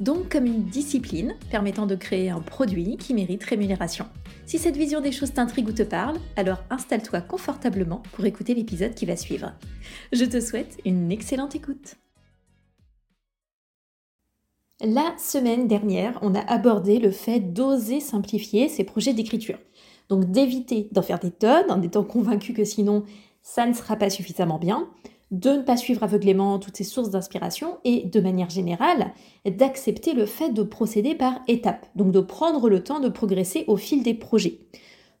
Donc comme une discipline permettant de créer un produit qui mérite rémunération. Si cette vision des choses t'intrigue ou te parle, alors installe-toi confortablement pour écouter l'épisode qui va suivre. Je te souhaite une excellente écoute. La semaine dernière, on a abordé le fait d'oser simplifier ses projets d'écriture. Donc d'éviter d'en faire des tonnes en étant convaincu que sinon ça ne sera pas suffisamment bien, de ne pas suivre aveuglément toutes ces sources d'inspiration et de manière générale d'accepter le fait de procéder par étapes, donc de prendre le temps de progresser au fil des projets.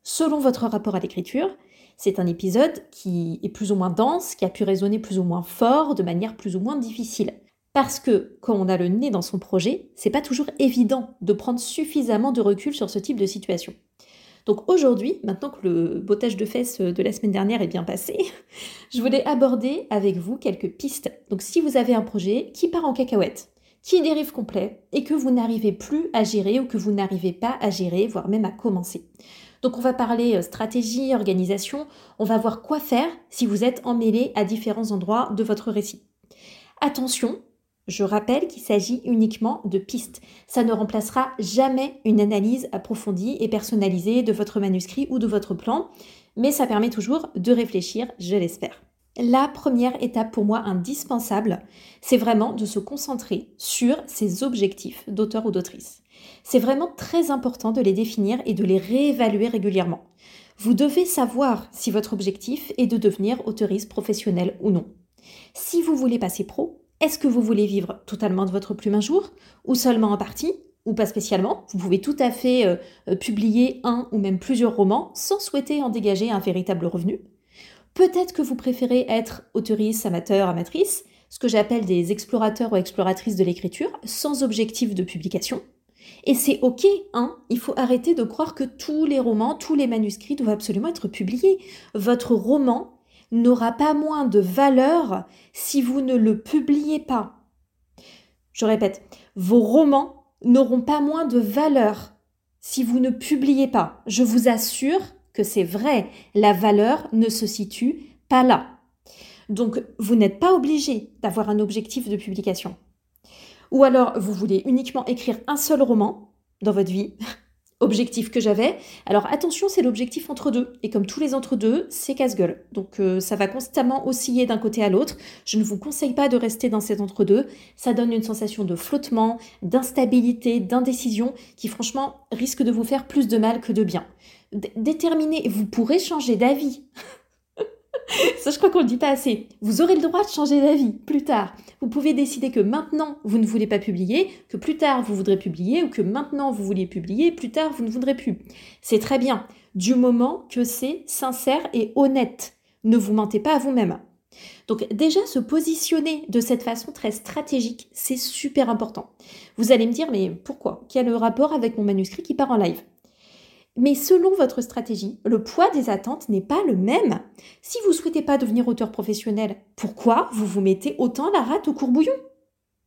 Selon votre rapport à l'écriture, c'est un épisode qui est plus ou moins dense, qui a pu résonner plus ou moins fort, de manière plus ou moins difficile. Parce que quand on a le nez dans son projet, c'est pas toujours évident de prendre suffisamment de recul sur ce type de situation. Donc aujourd'hui, maintenant que le bottage de fesses de la semaine dernière est bien passé, je voulais aborder avec vous quelques pistes. Donc si vous avez un projet qui part en cacahuète, qui dérive complet et que vous n'arrivez plus à gérer ou que vous n'arrivez pas à gérer, voire même à commencer. Donc on va parler euh, stratégie, organisation, on va voir quoi faire si vous êtes emmêlé à différents endroits de votre récit. Attention, je rappelle qu'il s'agit uniquement de pistes. Ça ne remplacera jamais une analyse approfondie et personnalisée de votre manuscrit ou de votre plan, mais ça permet toujours de réfléchir, je l'espère. La première étape pour moi indispensable, c'est vraiment de se concentrer sur ses objectifs d'auteur ou d'autrice. C'est vraiment très important de les définir et de les réévaluer régulièrement. Vous devez savoir si votre objectif est de devenir auteuriste professionnelle ou non. Si vous voulez passer pro, est-ce que vous voulez vivre totalement de votre plume un jour ou seulement en partie ou pas spécialement? Vous pouvez tout à fait euh, euh, publier un ou même plusieurs romans sans souhaiter en dégager un véritable revenu. Peut-être que vous préférez être auteuriste, amateur, amatrice, ce que j'appelle des explorateurs ou exploratrices de l'écriture, sans objectif de publication. Et c'est ok, hein, il faut arrêter de croire que tous les romans, tous les manuscrits doivent absolument être publiés. Votre roman n'aura pas moins de valeur si vous ne le publiez pas. Je répète, vos romans n'auront pas moins de valeur si vous ne publiez pas. Je vous assure que c'est vrai, la valeur ne se situe pas là. Donc, vous n'êtes pas obligé d'avoir un objectif de publication. Ou alors, vous voulez uniquement écrire un seul roman dans votre vie, objectif que j'avais. Alors attention, c'est l'objectif entre deux. Et comme tous les entre deux, c'est casse-gueule. Donc euh, ça va constamment osciller d'un côté à l'autre. Je ne vous conseille pas de rester dans cet entre deux. Ça donne une sensation de flottement, d'instabilité, d'indécision qui franchement risque de vous faire plus de mal que de bien. Déterminez, vous pourrez changer d'avis. Ça, je crois qu'on ne le dit pas assez. Vous aurez le droit de changer d'avis plus tard. Vous pouvez décider que maintenant, vous ne voulez pas publier, que plus tard, vous voudrez publier, ou que maintenant, vous vouliez publier, plus tard, vous ne voudrez plus. C'est très bien, du moment que c'est sincère et honnête. Ne vous mentez pas à vous-même. Donc déjà, se positionner de cette façon très stratégique, c'est super important. Vous allez me dire, mais pourquoi? Quel rapport avec mon manuscrit qui part en live? Mais selon votre stratégie, le poids des attentes n'est pas le même. Si vous ne souhaitez pas devenir auteur professionnel, pourquoi vous vous mettez autant la rate au courbouillon?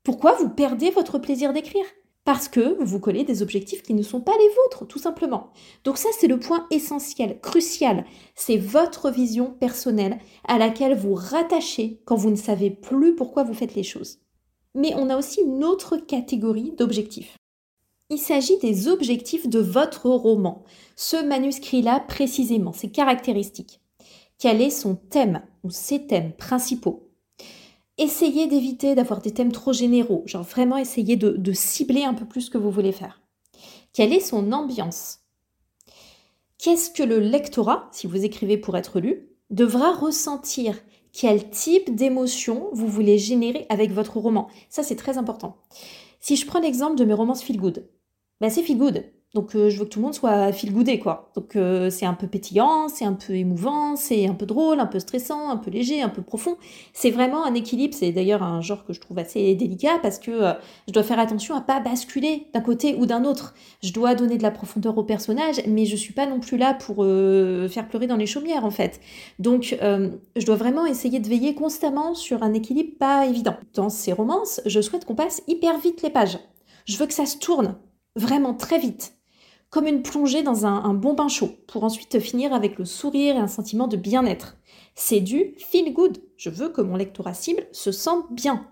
Pourquoi vous perdez votre plaisir d'écrire? Parce que vous vous collez des objectifs qui ne sont pas les vôtres, tout simplement. Donc ça, c'est le point essentiel, crucial. C'est votre vision personnelle à laquelle vous rattachez quand vous ne savez plus pourquoi vous faites les choses. Mais on a aussi une autre catégorie d'objectifs. Il s'agit des objectifs de votre roman. Ce manuscrit-là précisément, ses caractéristiques. Quel est son thème ou ses thèmes principaux? Essayez d'éviter d'avoir des thèmes trop généraux, genre vraiment essayez de, cibler un peu plus ce que vous voulez faire. Quelle est son ambiance? Qu'est-ce que le lectorat, si vous écrivez pour être lu, devra ressentir? Quel type d'émotion vous voulez générer avec votre roman? Ça, c'est très important. Si je prends l'exemple de mes romances feel good, bah c'est feel good. Donc euh, je veux que tout le monde soit feel goodé quoi. Donc euh, c'est un peu pétillant, c'est un peu émouvant, c'est un peu drôle, un peu stressant, un peu léger, un peu profond. C'est vraiment un équilibre. C'est d'ailleurs un genre que je trouve assez délicat parce que euh, je dois faire attention à pas basculer d'un côté ou d'un autre. Je dois donner de la profondeur au personnage, mais je suis pas non plus là pour faire pleurer dans les chaumières en fait. Donc je dois vraiment essayer de veiller constamment sur un équilibre pas évident. Dans ces romances, je souhaite qu'on passe hyper vite les pages. Je veux que ça se tourne vraiment très vite comme une plongée dans un, bon bain chaud, pour ensuite finir avec le sourire et un sentiment de bien-être. C'est du feel good. Je veux que mon lectorat cible se sente bien.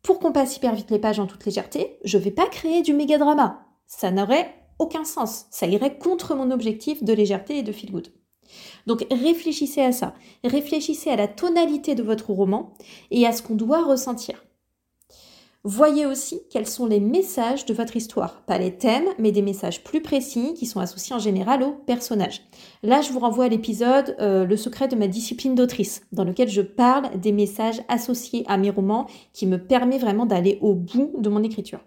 Pour qu'on passe hyper vite les pages en toute légèreté, je ne vais pas créer du méga drama. Ça n'aurait aucun sens. Ça irait contre mon objectif de légèreté et de feel good. Donc réfléchissez à ça. Réfléchissez à la tonalité de votre roman et à ce qu'on doit ressentir. Voyez aussi quels sont les messages de votre histoire. Pas les thèmes, mais des messages plus précis qui sont associés en général aux personnages. Là, je vous renvoie à l'épisode euh, Le secret de ma discipline d'autrice, dans lequel je parle des messages associés à mes romans qui me permet vraiment d'aller au bout de mon écriture.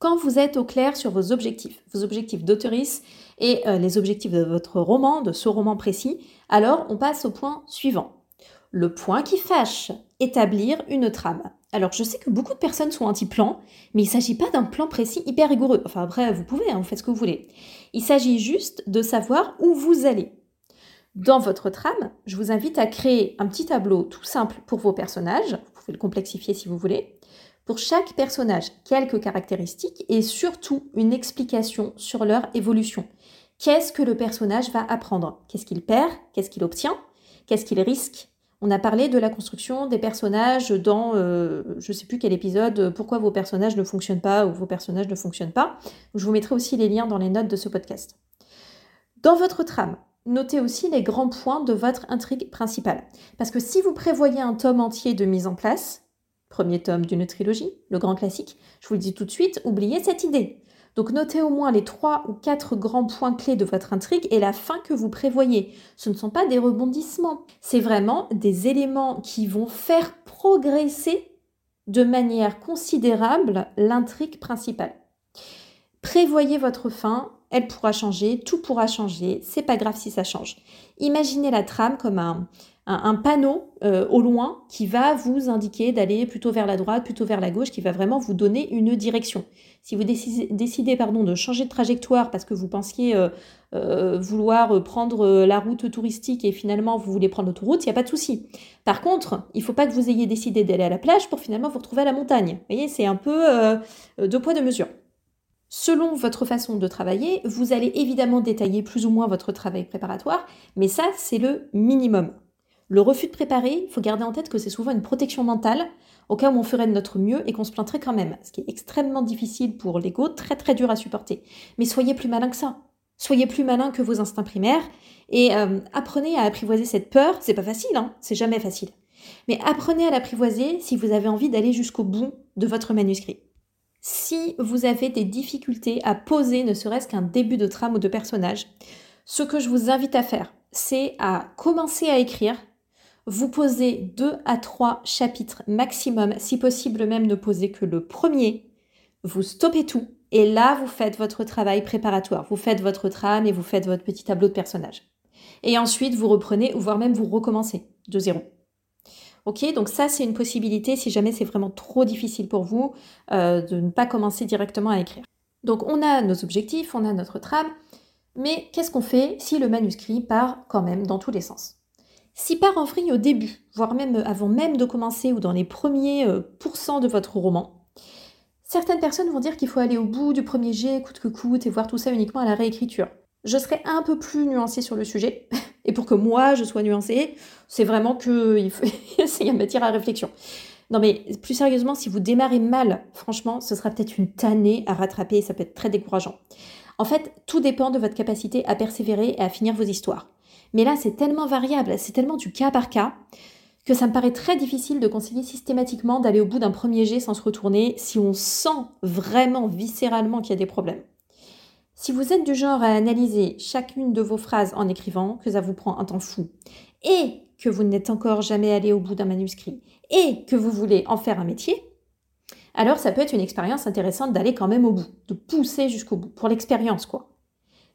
Quand vous êtes au clair sur vos objectifs, vos objectifs d'autrice et euh, les objectifs de votre roman, de ce roman précis, alors on passe au point suivant. Le point qui fâche, établir une trame. Alors, je sais que beaucoup de personnes sont anti-plan, mais il ne s'agit pas d'un plan précis hyper rigoureux. Enfin, après, vous pouvez, hein, vous faites ce que vous voulez. Il s'agit juste de savoir où vous allez. Dans votre trame, je vous invite à créer un petit tableau tout simple pour vos personnages. Vous pouvez le complexifier si vous voulez. Pour chaque personnage, quelques caractéristiques et surtout une explication sur leur évolution. Qu'est-ce que le personnage va apprendre? Qu'est-ce qu'il perd? Qu'est-ce qu'il obtient? Qu'est-ce qu'il risque? On a parlé de la construction des personnages dans, euh, je ne sais plus quel épisode, euh, pourquoi vos personnages ne fonctionnent pas ou vos personnages ne fonctionnent pas. Je vous mettrai aussi les liens dans les notes de ce podcast. Dans votre trame, notez aussi les grands points de votre intrigue principale. Parce que si vous prévoyez un tome entier de mise en place, premier tome d'une trilogie, le grand classique, je vous le dis tout de suite, oubliez cette idée. Donc notez au moins les trois ou quatre grands points clés de votre intrigue et la fin que vous prévoyez. Ce ne sont pas des rebondissements, c'est vraiment des éléments qui vont faire progresser de manière considérable l'intrigue principale. Prévoyez votre fin, elle pourra changer, tout pourra changer, c'est pas grave si ça change. Imaginez la trame comme un, un, panneau euh, au loin qui va vous indiquer d'aller plutôt vers la droite, plutôt vers la gauche, qui va vraiment vous donner une direction. Si vous décidez, pardon, de changer de trajectoire parce que vous pensiez euh, euh, vouloir prendre la route touristique et finalement vous voulez prendre l'autoroute, il n'y a pas de souci. Par contre, il ne faut pas que vous ayez décidé d'aller à la plage pour finalement vous retrouver à la montagne. Vous voyez, c'est un peu deux poids, deux mesures. Selon votre façon de travailler, vous allez évidemment détailler plus ou moins votre travail préparatoire, mais ça, c'est le minimum. Le refus de préparer, il faut garder en tête que c'est souvent une protection mentale, au cas où on ferait de notre mieux et qu'on se plaindrait quand même, ce qui est extrêmement difficile pour l'ego, très très dur à supporter. Mais soyez plus malin que ça. Soyez plus malin que vos instincts primaires et euh, apprenez à apprivoiser cette peur. C'est pas facile, hein c'est jamais facile. Mais apprenez à l'apprivoiser si vous avez envie d'aller jusqu'au bout de votre manuscrit. Si vous avez des difficultés à poser ne serait-ce qu'un début de trame ou de personnage, ce que je vous invite à faire, c'est à commencer à écrire vous posez deux à trois chapitres maximum, si possible même ne posez que le premier. Vous stoppez tout et là vous faites votre travail préparatoire. Vous faites votre trame et vous faites votre petit tableau de personnage. Et ensuite vous reprenez ou voire même vous recommencez de zéro. Ok, donc ça c'est une possibilité si jamais c'est vraiment trop difficile pour vous euh, de ne pas commencer directement à écrire. Donc on a nos objectifs, on a notre trame, mais qu'est-ce qu'on fait si le manuscrit part quand même dans tous les sens? Si part en au début, voire même avant même de commencer ou dans les premiers euh, pourcents de votre roman, certaines personnes vont dire qu'il faut aller au bout du premier jet, coûte que coûte, et voir tout ça uniquement à la réécriture. Je serai un peu plus nuancée sur le sujet, et pour que moi je sois nuancée, c'est vraiment qu'il faut... y a matière à réflexion. Non mais plus sérieusement, si vous démarrez mal, franchement, ce sera peut-être une tannée à rattraper et ça peut être très décourageant. En fait, tout dépend de votre capacité à persévérer et à finir vos histoires. Mais là, c'est tellement variable, c'est tellement du cas par cas, que ça me paraît très difficile de conseiller systématiquement d'aller au bout d'un premier jet sans se retourner si on sent vraiment viscéralement qu'il y a des problèmes. Si vous êtes du genre à analyser chacune de vos phrases en écrivant, que ça vous prend un temps fou, et que vous n'êtes encore jamais allé au bout d'un manuscrit, et que vous voulez en faire un métier, alors ça peut être une expérience intéressante d'aller quand même au bout, de pousser jusqu'au bout, pour l'expérience quoi.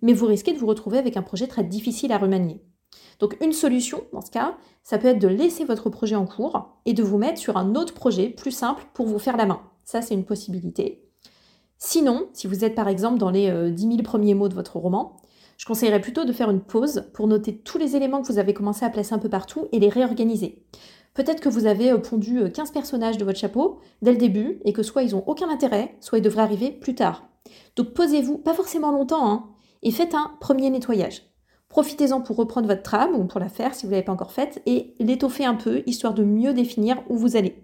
mais vous risquez de vous retrouver avec un projet très difficile à remanier. Donc une solution, dans ce cas, ça peut être de laisser votre projet en cours et de vous mettre sur un autre projet plus simple pour vous faire la main. Ça, c'est une possibilité. Sinon, si vous êtes par exemple dans les 10 euh, 000 premiers mots de votre roman, je conseillerais plutôt de faire une pause pour noter tous les éléments que vous avez commencé à placer un peu partout et les réorganiser. Peut-être que vous avez euh, pondu 15 euh, personnages de votre chapeau dès le début et que soit ils n'ont aucun intérêt, soit ils devraient arriver plus tard. Donc posez-vous, pas forcément longtemps, hein, et faites un premier nettoyage. Profitez-en pour reprendre votre trame ou pour la faire si vous ne l'avez pas encore faite et l'étoffer un peu histoire de mieux définir où vous allez.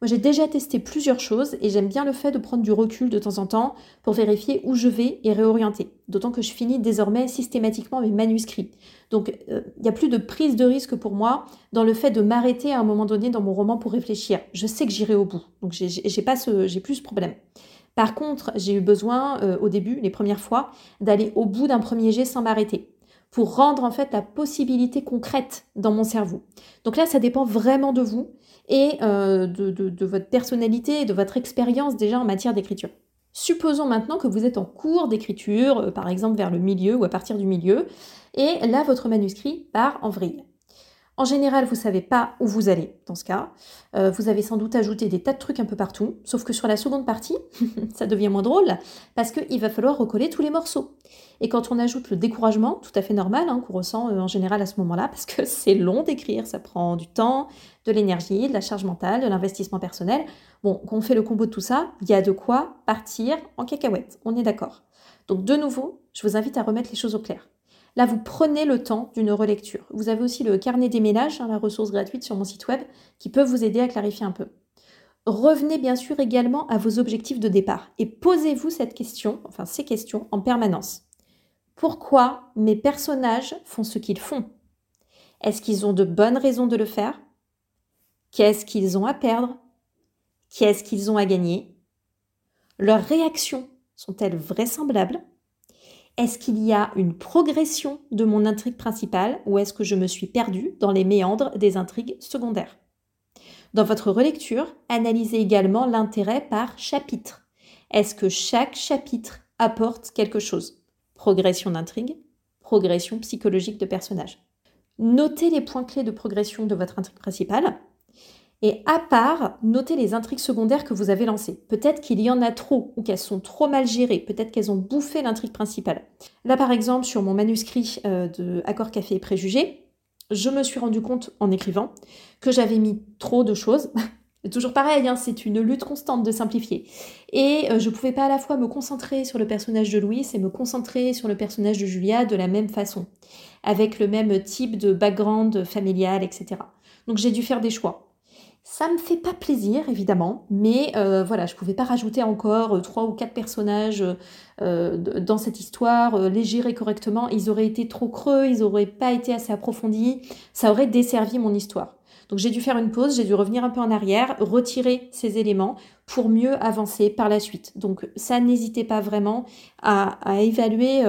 Moi, j'ai déjà testé plusieurs choses et j'aime bien le fait de prendre du recul de temps en temps pour vérifier où je vais et réorienter. D'autant que je finis désormais systématiquement mes manuscrits. Donc, euh, il n'y a plus de prise de risque pour moi dans le fait de m'arrêter à un moment donné dans mon roman pour réfléchir. Je sais que j'irai au bout. Donc, j'ai pas ce, j'ai plus ce problème. Par contre, j'ai eu besoin euh, au début, les premières fois, d'aller au bout d'un premier jet sans m'arrêter pour rendre en fait la possibilité concrète dans mon cerveau. Donc là, ça dépend vraiment de vous et euh, de, votre personnalité de votre expérience déjà en matière d'écriture. Supposons maintenant que vous êtes en cours d'écriture, euh, par exemple vers le milieu ou à partir du milieu, et là votre manuscrit part en vrille. En général, vous ne savez pas où vous allez dans ce cas. Euh, vous avez sans doute ajouté des tas de trucs un peu partout, sauf que sur la seconde partie, ça devient moins drôle parce qu'il va falloir recoller tous les morceaux. Et quand on ajoute le découragement, tout à fait normal, hein, qu'on ressent euh, en général à ce moment-là, parce que c'est long d'écrire, ça prend du temps, de l'énergie, de la charge mentale, de l'investissement personnel. Bon, quand on fait le combo de tout ça, il y a de quoi partir en cacahuète, on est d'accord. Donc de nouveau, je vous invite à remettre les choses au clair. Là, vous prenez le temps d'une relecture. Vous avez aussi le carnet des ménages, hein, la ressource gratuite sur mon site web, qui peut vous aider à clarifier un peu. Revenez bien sûr également à vos objectifs de départ et posez-vous cette question, enfin ces questions en permanence. Pourquoi mes personnages font ce qu'ils font? Est-ce qu'ils ont de bonnes raisons de le faire? Qu'est-ce qu'ils ont à perdre? Qu'est-ce qu'ils ont à gagner? Leurs réactions sont-elles vraisemblables? Est-ce qu'il y a une progression de mon intrigue principale ou est-ce que je me suis perdue dans les méandres des intrigues secondaires? Dans votre relecture, analysez également l'intérêt par chapitre. Est-ce que chaque chapitre apporte quelque chose? Progression d'intrigue, progression psychologique de personnage. Notez les points clés de progression de votre intrigue principale et à part, notez les intrigues secondaires que vous avez lancées. Peut-être qu'il y en a trop ou qu'elles sont trop mal gérées. Peut-être qu'elles ont bouffé l'intrigue principale. Là, par exemple, sur mon manuscrit euh, de Accord Café et Préjugés, je me suis rendu compte en écrivant que j'avais mis trop de choses. Toujours pareil, hein, c'est une lutte constante de simplifier. Et euh, je ne pouvais pas à la fois me concentrer sur le personnage de Louis et me concentrer sur le personnage de Julia de la même façon, avec le même type de background familial, etc. Donc j'ai dû faire des choix. Ça me fait pas plaisir, évidemment, mais euh, voilà, je pouvais pas rajouter encore euh, trois ou quatre personnages euh, dans cette histoire, les gérer correctement. Ils auraient été trop creux, ils auraient pas été assez approfondis, ça aurait desservi mon histoire. Donc j'ai dû faire une pause, j'ai dû revenir un peu en arrière, retirer ces éléments pour mieux avancer par la suite. Donc ça, n'hésitez pas vraiment à, à évaluer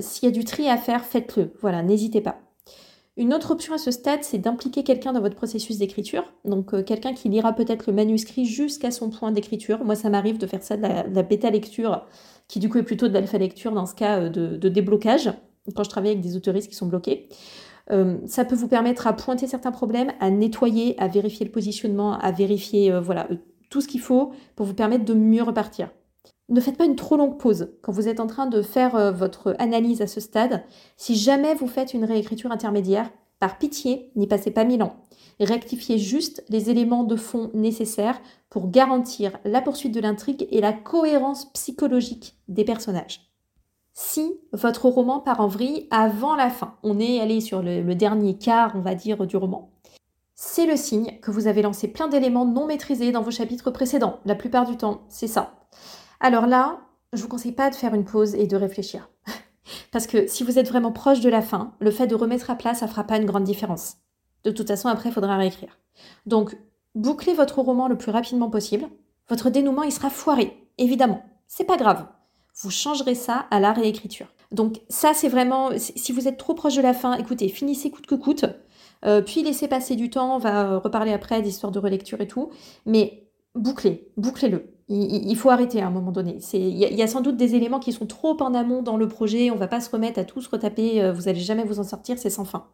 s'il y a du tri à faire, faites-le. Voilà, n'hésitez pas. Une autre option à ce stade, c'est d'impliquer quelqu'un dans votre processus d'écriture. Donc euh, quelqu'un qui lira peut-être le manuscrit jusqu'à son point d'écriture. Moi, ça m'arrive de faire ça de la, bêta lecture, qui du coup est plutôt de l'alpha lecture dans ce cas euh, de, déblocage, quand je travaille avec des autoristes qui sont bloqués. Euh, ça peut vous permettre à pointer certains problèmes, à nettoyer, à vérifier le positionnement, à vérifier voilà, tout ce qu'il faut pour vous permettre de mieux repartir. Ne faites pas une trop longue pause quand vous êtes en train de faire euh, votre analyse à ce stade. Si jamais vous faites une réécriture intermédiaire, par pitié, n'y passez pas mille ans. Rectifiez juste les éléments de fond nécessaires pour garantir la poursuite de l'intrigue et la cohérence psychologique des personnages. Si votre roman part en vrille avant la fin, on est allé sur le, le dernier quart, on va dire, du roman, c'est le signe que vous avez lancé plein d'éléments non maîtrisés dans vos chapitres précédents. La plupart du temps, c'est ça. Alors là, je vous conseille pas de faire une pause et de réfléchir. Parce que si vous êtes vraiment proche de la fin, le fait de remettre à plat, ça fera pas une grande différence. De toute façon, après, il faudra réécrire. Donc, bouclez votre roman le plus rapidement possible. Votre dénouement, il sera foiré, évidemment. C'est pas grave. Vous changerez ça à la réécriture. Donc, ça, c'est vraiment. Si vous êtes trop proche de la fin, écoutez, finissez coûte que coûte. Euh, puis laissez passer du temps, on va reparler après d'histoire de relecture et tout. Mais bouclez, bouclez-le. Il, faut arrêter à un moment donné. Il y, a sans doute des éléments qui sont trop en amont dans le projet. On va pas se remettre à tous retaper. Euh, vous n'allez jamais vous en sortir. C'est sans fin.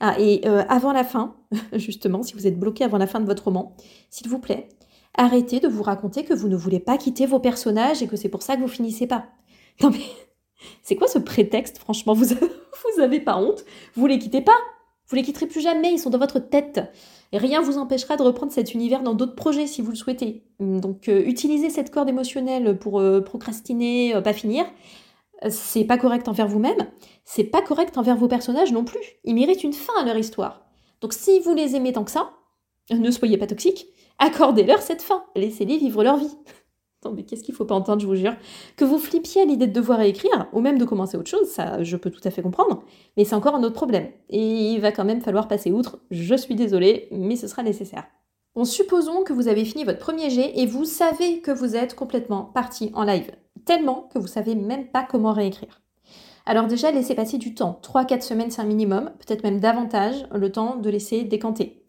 Ah, et euh, avant la fin, justement, si vous êtes bloqué avant la fin de votre roman, s'il vous plaît, arrêtez de vous raconter que vous ne voulez pas quitter vos personnages et que c'est pour ça que vous finissez pas. Non mais, c'est quoi ce prétexte Franchement, vous, vous pas honte? Vous les quittez pas? Vous les quitterez plus jamais. Ils sont dans votre tête. Rien vous empêchera de reprendre cet univers dans d'autres projets si vous le souhaitez. Donc euh, utilisez cette corde émotionnelle pour euh, procrastiner, euh, pas finir. C'est pas correct envers vous-même, c'est pas correct envers vos personnages non plus. Ils méritent une fin à leur histoire. Donc si vous les aimez tant que ça, ne soyez pas toxiques, accordez-leur cette fin, laissez-les vivre leur vie mais qu'est-ce qu'il faut pas entendre, je vous jure Que vous flippiez à l'idée de devoir écrire, ou même de commencer autre chose, ça je peux tout à fait comprendre, mais c'est encore un autre problème. Et il va quand même falloir passer outre, je suis désolée, mais ce sera nécessaire. Bon, supposons que vous avez fini votre premier jet et vous savez que vous êtes complètement parti en live, tellement que vous savez même pas comment réécrire. Alors déjà, laissez passer du temps. 3-4 semaines, c'est un minimum, peut-être même davantage, le temps de laisser décanter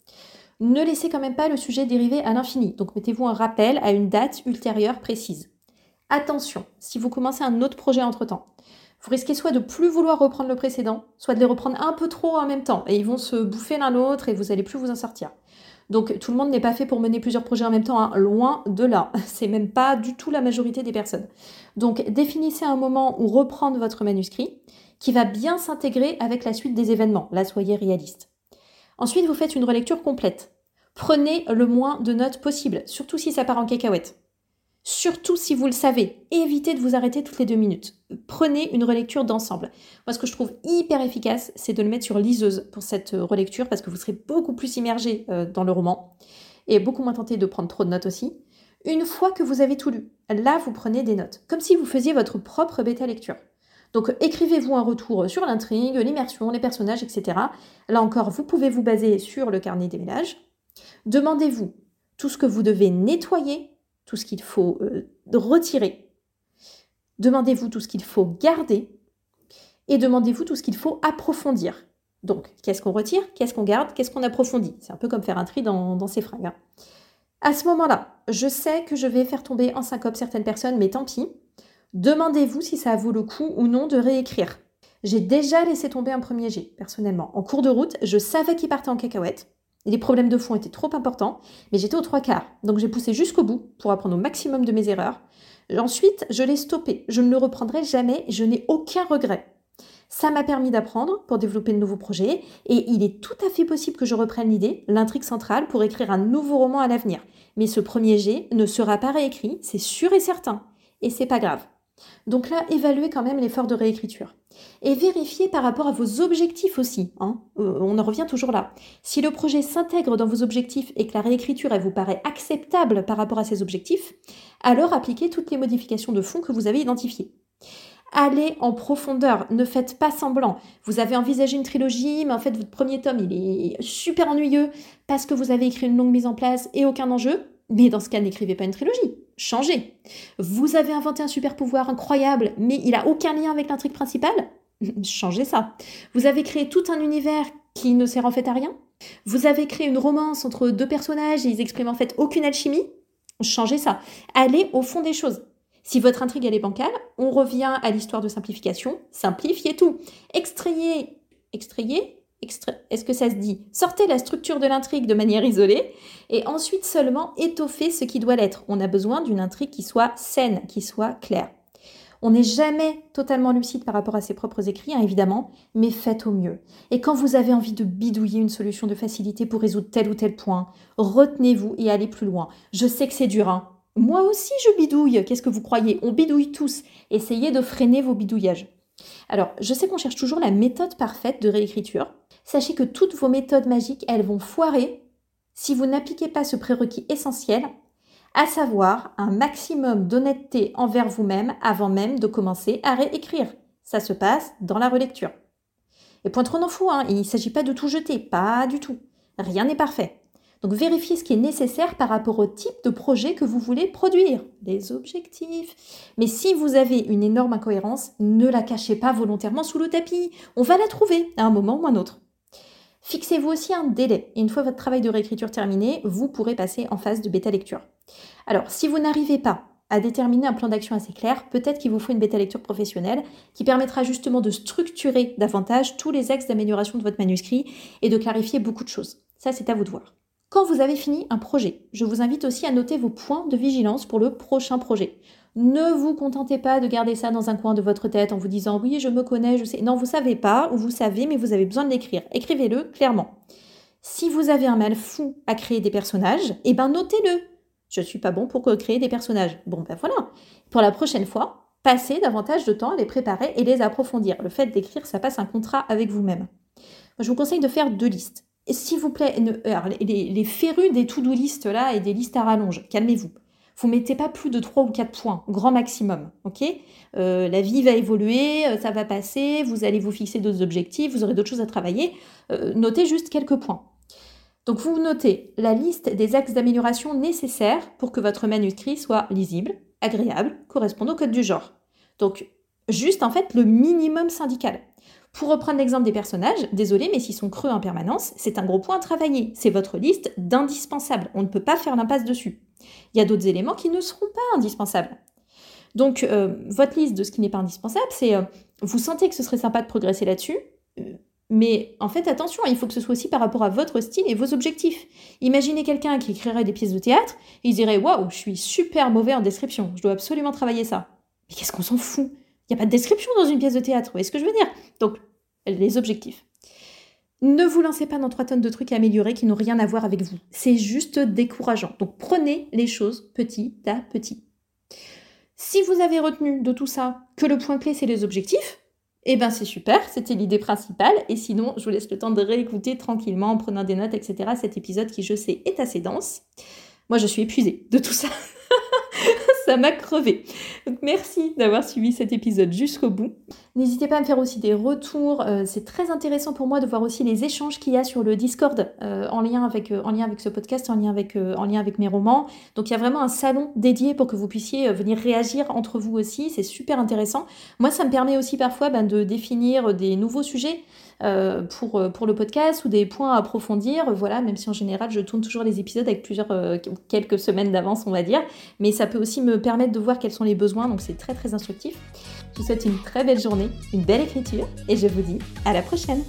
ne laissez quand même pas le sujet dériver à l'infini. Donc mettez-vous un rappel à une date ultérieure précise. Attention, si vous commencez un autre projet entre-temps, vous risquez soit de plus vouloir reprendre le précédent, soit de les reprendre un peu trop en même temps, et ils vont se bouffer l'un l'autre et vous allez plus vous en sortir. Donc tout le monde n'est pas fait pour mener plusieurs projets en même temps, hein. loin de là. C'est même pas du tout la majorité des personnes. Donc définissez un moment où reprendre votre manuscrit qui va bien s'intégrer avec la suite des événements. Là, soyez réaliste. Ensuite, vous faites une relecture complète. Prenez le moins de notes possible, surtout si ça part en cacahuète. Surtout si vous le savez, évitez de vous arrêter toutes les deux minutes. Prenez une relecture d'ensemble. Moi, ce que je trouve hyper efficace, c'est de le mettre sur liseuse pour cette relecture parce que vous serez beaucoup plus immergé euh, dans le roman et beaucoup moins tenté de prendre trop de notes aussi. Une fois que vous avez tout lu, là, vous prenez des notes, comme si vous faisiez votre propre bêta lecture. Donc écrivez-vous un retour sur l'intrigue, l'immersion, les personnages, etc. Là encore, vous pouvez vous baser sur le carnet des ménages. Demandez-vous tout ce que vous devez nettoyer, tout ce qu'il faut euh, retirer. Demandez-vous tout ce qu'il faut garder et demandez-vous tout ce qu'il faut approfondir. Donc, qu'est-ce qu'on retire, qu'est-ce qu'on garde, qu'est-ce qu'on approfondit? C'est un peu comme faire un tri dans, dans ses fringues. Hein. À ce moment-là, je sais que je vais faire tomber en syncope certaines personnes, mais tant pis. Demandez-vous si ça vaut le coup ou non de réécrire. J'ai déjà laissé tomber un premier jet, personnellement. En cours de route, je savais qu'il partait en cacahuète. Les problèmes de fond étaient trop importants, mais j'étais aux trois quarts. Donc j'ai poussé jusqu'au bout pour apprendre au maximum de mes erreurs. Ensuite, je l'ai stoppé. Je ne le reprendrai jamais. Je n'ai aucun regret. Ça m'a permis d'apprendre pour développer de nouveaux projets et il est tout à fait possible que je reprenne l'idée, l'intrigue centrale, pour écrire un nouveau roman à l'avenir. Mais ce premier jet ne sera pas réécrit, c'est sûr et certain. Et c'est pas grave. Donc là, évaluez quand même l'effort de réécriture. Et vérifiez par rapport à vos objectifs aussi. Hein. Euh, on en revient toujours là. Si le projet s'intègre dans vos objectifs et que la réécriture vous paraît acceptable par rapport à ces objectifs, alors appliquez toutes les modifications de fond que vous avez identifiées. Allez en profondeur, ne faites pas semblant. Vous avez envisagé une trilogie, mais en fait votre premier tome il est super ennuyeux parce que vous avez écrit une longue mise en place et aucun enjeu. Mais dans ce cas, n'écrivez pas une trilogie. Changez. Vous avez inventé un super pouvoir incroyable, mais il n'a aucun lien avec l'intrigue principale? Changez ça. Vous avez créé tout un univers qui ne sert en fait à rien? Vous avez créé une romance entre deux personnages et ils expriment en fait aucune alchimie? Changez ça. Allez au fond des choses. Si votre intrigue elle est bancale, on revient à l'histoire de simplification. Simplifiez tout. Extrayez, extrayez est-ce que ça se dit? Sortez la structure de l'intrigue de manière isolée et ensuite seulement étoffez ce qui doit l'être. On a besoin d'une intrigue qui soit saine, qui soit claire. On n'est jamais totalement lucide par rapport à ses propres écrits, hein, évidemment, mais faites au mieux. Et quand vous avez envie de bidouiller une solution de facilité pour résoudre tel ou tel point, retenez-vous et allez plus loin. Je sais que c'est dur, hein. Moi aussi je bidouille, qu'est-ce que vous croyez? On bidouille tous. Essayez de freiner vos bidouillages. Alors, je sais qu'on cherche toujours la méthode parfaite de réécriture. Sachez que toutes vos méthodes magiques, elles vont foirer si vous n'appliquez pas ce prérequis essentiel, à savoir un maximum d'honnêteté envers vous-même avant même de commencer à réécrire. Ça se passe dans la relecture. Et point trop n'en fou, hein, il ne s'agit pas de tout jeter, pas du tout. Rien n'est parfait. Donc vérifiez ce qui est nécessaire par rapport au type de projet que vous voulez produire, les objectifs. Mais si vous avez une énorme incohérence, ne la cachez pas volontairement sous le tapis. On va la trouver à un moment ou à un autre. Fixez-vous aussi un délai. Une fois votre travail de réécriture terminé, vous pourrez passer en phase de bêta lecture. Alors, si vous n'arrivez pas à déterminer un plan d'action assez clair, peut-être qu'il vous faut une bêta lecture professionnelle qui permettra justement de structurer davantage tous les axes d'amélioration de votre manuscrit et de clarifier beaucoup de choses. Ça, c'est à vous de voir. Quand vous avez fini un projet, je vous invite aussi à noter vos points de vigilance pour le prochain projet. Ne vous contentez pas de garder ça dans un coin de votre tête en vous disant oui, je me connais, je sais. Non, vous savez pas, ou vous savez, mais vous avez besoin de l'écrire. Écrivez-le clairement. Si vous avez un mal fou à créer des personnages, eh ben notez-le. Je suis pas bon pour créer des personnages. Bon ben voilà. Pour la prochaine fois, passez davantage de temps à les préparer et les approfondir. Le fait d'écrire, ça passe un contrat avec vous-même. Je vous conseille de faire deux listes s'il vous plaît, les, férus des to-do list là et des listes à rallonge, calmez-vous. Vous mettez pas plus de 3 ou 4 points, grand maximum, ok? Euh, La vie va évoluer, euh, ça va passer, vous allez vous fixer d'autres objectifs, vous aurez d'autres choses à travailler. Euh, notez juste quelques points. Donc vous notez la liste des axes d'amélioration nécessaires pour que votre manuscrit soit lisible, agréable, corresponde au code du genre. Donc juste en fait le minimum syndical. Pour reprendre l'exemple des personnages, désolé, mais s'ils sont creux en permanence, c'est un gros point à travailler. C'est votre liste d'indispensables. On ne peut pas faire l'impasse dessus. Il y a d'autres éléments qui ne seront pas indispensables. Donc, euh, votre liste de ce qui n'est pas indispensable, c'est euh, vous sentez que ce serait sympa de progresser là-dessus, euh, mais en fait, attention, il faut que ce soit aussi par rapport à votre style et vos objectifs. Imaginez quelqu'un qui écrirait des pièces de théâtre, et il dirait Waouh, je suis super mauvais en description, je dois absolument travailler ça. Mais qu'est-ce qu'on s'en fout? Il n'y a pas de description dans une pièce de théâtre, vous voyez ce que je veux dire? Donc, les objectifs. Ne vous lancez pas dans trois tonnes de trucs à améliorer qui n'ont rien à voir avec vous. C'est juste décourageant. Donc prenez les choses petit à petit. Si vous avez retenu de tout ça que le point clé c'est les objectifs, eh ben c'est super, c'était l'idée principale. Et sinon, je vous laisse le temps de réécouter tranquillement en prenant des notes, etc. Cet épisode qui, je sais, est assez dense. Moi, je suis épuisée de tout ça. ça m'a crevé. Merci d'avoir suivi cet épisode jusqu'au bout. N'hésitez pas à me faire aussi des retours. Euh, c'est très intéressant pour moi de voir aussi les échanges qu'il y a sur le Discord euh, en, lien avec, euh, en lien avec ce podcast, en lien avec, en lien avec mes romans. Donc il y a vraiment un salon dédié pour que vous puissiez venir réagir entre vous aussi. C'est super intéressant. Moi, ça me permet aussi parfois ben, de définir des nouveaux sujets. Euh, pour, euh, pour le podcast ou des points à approfondir. Voilà, même si en général je tourne toujours les épisodes avec plusieurs euh, quelques semaines d'avance, on va dire. Mais ça peut aussi me permettre de voir quels sont les besoins, donc c'est très très instructif. Je vous souhaite une très belle journée, une belle écriture et je vous dis à la prochaine.